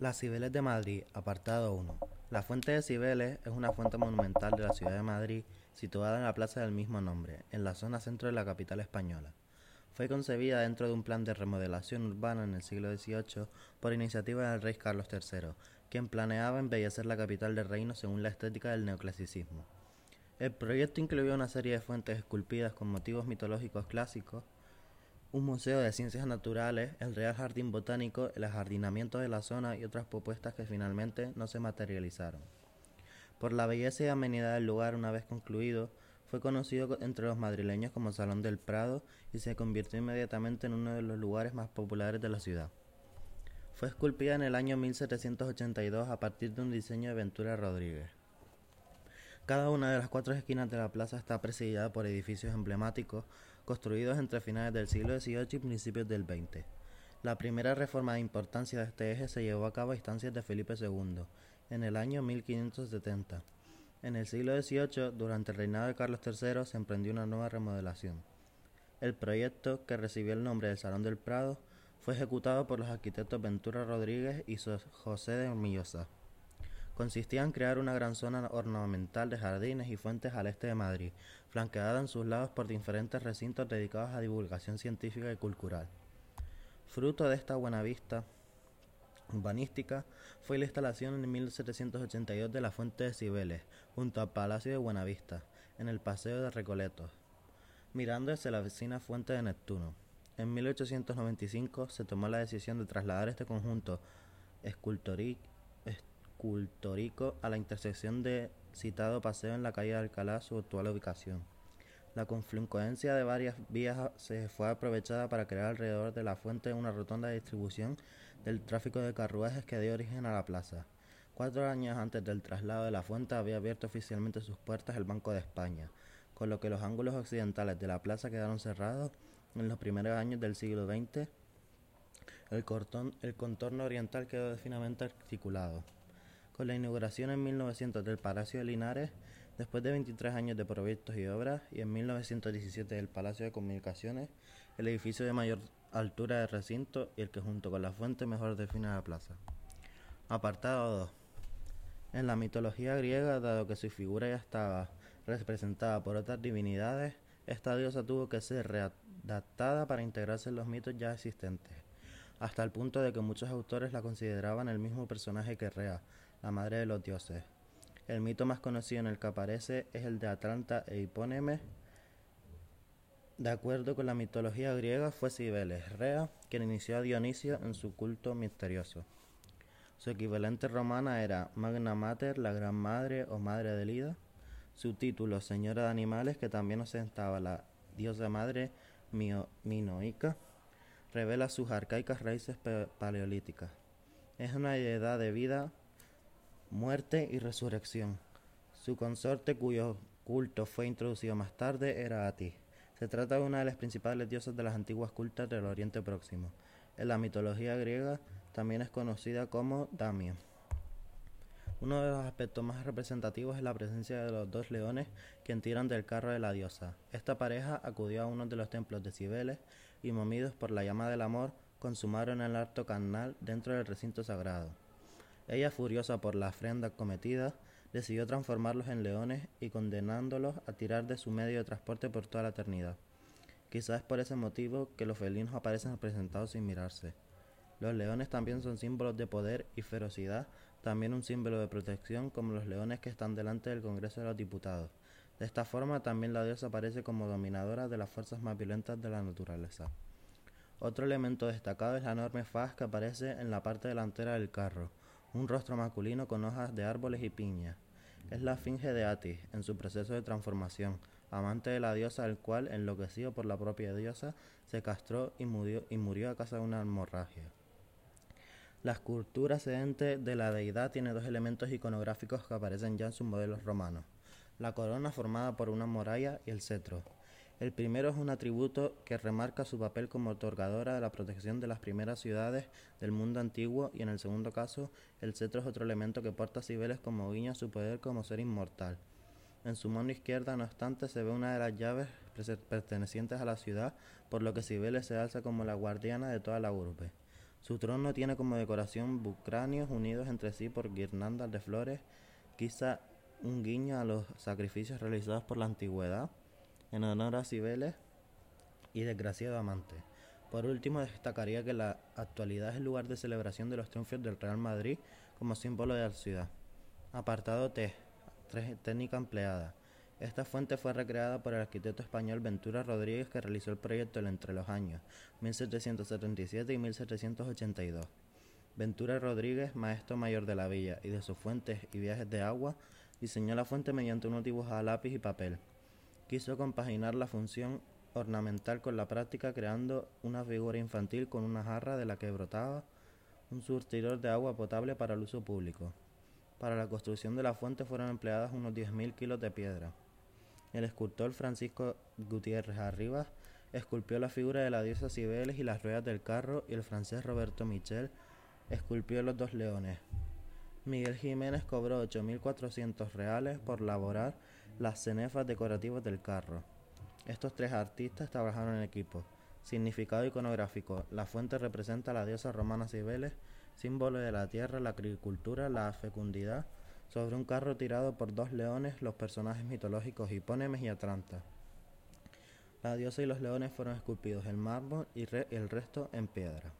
Las Cibeles de Madrid, apartado 1. La fuente de Cibeles es una fuente monumental de la ciudad de Madrid, situada en la plaza del mismo nombre, en la zona centro de la capital española. Fue concebida dentro de un plan de remodelación urbana en el siglo XVIII por iniciativa del rey Carlos III, quien planeaba embellecer la capital del reino según la estética del neoclasicismo. El proyecto incluyó una serie de fuentes esculpidas con motivos mitológicos clásicos, un museo de ciencias naturales, el Real Jardín Botánico, el ajardinamiento de la zona y otras propuestas que finalmente no se materializaron. Por la belleza y amenidad del lugar una vez concluido, fue conocido entre los madrileños como Salón del Prado y se convirtió inmediatamente en uno de los lugares más populares de la ciudad. Fue esculpida en el año 1782 a partir de un diseño de Ventura Rodríguez. Cada una de las cuatro esquinas de la plaza está presidida por edificios emblemáticos construidos entre finales del siglo XVIII y principios del XX. La primera reforma de importancia de este eje se llevó a cabo a instancias de Felipe II, en el año 1570. En el siglo XVIII, durante el reinado de Carlos III, se emprendió una nueva remodelación. El proyecto, que recibió el nombre del Salón del Prado, fue ejecutado por los arquitectos Ventura Rodríguez y José de Hormillosa. Consistía en crear una gran zona ornamental de jardines y fuentes al este de Madrid, flanqueada en sus lados por diferentes recintos dedicados a divulgación científica y cultural. Fruto de esta buena vista urbanística fue la instalación en 1782 de la Fuente de Cibeles, junto al Palacio de Buenavista, en el Paseo de Recoletos, mirando hacia la vecina Fuente de Neptuno. En 1895 se tomó la decisión de trasladar este conjunto escultórico escultórico a la intersección de citado paseo en la calle de Alcalá, su actual ubicación. La confluencia de varias vías se fue aprovechada para crear alrededor de la fuente una rotonda de distribución del tráfico de carruajes que dio origen a la plaza. Cuatro años antes del traslado de la fuente había abierto oficialmente sus puertas el Banco de España, con lo que los ángulos occidentales de la plaza quedaron cerrados en los primeros años del siglo XX. El, el contorno oriental quedó finamente articulado. Con la inauguración en 1900 del Palacio de Linares, después de 23 años de proyectos y obras, y en 1917 del Palacio de Comunicaciones, el edificio de mayor altura de recinto y el que junto con la fuente mejor define la plaza. Apartado 2. En la mitología griega, dado que su figura ya estaba representada por otras divinidades, esta diosa tuvo que ser readaptada para integrarse en los mitos ya existentes, hasta el punto de que muchos autores la consideraban el mismo personaje que Rea, la madre de los dioses. El mito más conocido en el que aparece es el de Atlanta e Hipóneme. De acuerdo con la mitología griega, fue Cibeles, Rea, quien inició a Dionisio en su culto misterioso. Su equivalente romana era Magna Mater, la Gran Madre o Madre de Lida. Su título, Señora de Animales, que también ostentaba la diosa madre minoica, revela sus arcaicas raíces paleolíticas. Es una deidad de vida muerte y resurrección. Su consorte, cuyo culto fue introducido más tarde, era Ati. Se trata de una de las principales diosas de las antiguas cultas del Oriente Próximo. En la mitología griega también es conocida como Damia. Uno de los aspectos más representativos es la presencia de los dos leones que tiran del carro de la diosa. Esta pareja acudió a uno de los templos de Cibeles y, movidos por la llama del amor, consumaron el harto canal dentro del recinto sagrado. Ella, furiosa por la ofrenda cometida, decidió transformarlos en leones y condenándolos a tirar de su medio de transporte por toda la eternidad. Quizás es por ese motivo que los felinos aparecen representados sin mirarse. Los leones también son símbolos de poder y ferocidad, también un símbolo de protección como los leones que están delante del Congreso de los Diputados. De esta forma también la diosa aparece como dominadora de las fuerzas más violentas de la naturaleza. Otro elemento destacado es la enorme faz que aparece en la parte delantera del carro, un rostro masculino con hojas de árboles y piñas. Es la finge de Atis en su proceso de transformación, amante de la diosa, el cual, enloquecido por la propia diosa, se castró y murió, a causa de una hemorragia. La escultura sedente de la deidad tiene dos elementos iconográficos que aparecen ya en sus modelos romanos: la corona formada por una muralla y el cetro. El primero es un atributo que remarca su papel como otorgadora de la protección de las primeras ciudades del mundo antiguo y en el segundo caso, el cetro es otro elemento que porta a Cibeles como guiña su poder como ser inmortal. En su mano izquierda, no obstante, se ve una de las llaves pertenecientes a la ciudad, por lo que Cibeles se alza como la guardiana de toda la urbe. Su trono tiene como decoración bucráneos unidos entre sí por guirnaldas de flores, quizá un guiño a los sacrificios realizados por la antigüedad en honor a Cibeles y desgraciado amante. Por último, destacaría que la actualidad es el lugar de celebración de los triunfos del Real Madrid como símbolo de la ciudad. Apartado T. Técnica empleada. Esta fuente fue recreada por el arquitecto español Ventura Rodríguez que realizó el proyecto entre los años 1777 y 1782. Ventura Rodríguez, maestro mayor de la villa y de sus fuentes y viajes de agua, diseñó la fuente mediante unos dibujos a lápiz y papel. Quiso compaginar la función ornamental con la práctica creando una figura infantil con una jarra de la que brotaba un surtidor de agua potable para el uso público. Para la construcción de la fuente fueron empleadas unos 10.000 kilos de piedra. El escultor Francisco Gutiérrez Arribas esculpió la figura de la diosa Cibeles y las ruedas del carro y el francés Roberto Michel esculpió los dos leones. Miguel Jiménez cobró 8.400 reales por elaborar las cenefas decorativas del carro. Estos tres artistas trabajaron en equipo. Significado iconográfico. La fuente representa a la diosa romana Cibeles, símbolo de la tierra, la agricultura, la fecundidad, sobre un carro tirado por dos leones, los personajes mitológicos Hipónemes y Atlanta. La diosa y los leones fueron esculpidos en mármol y el resto en piedra.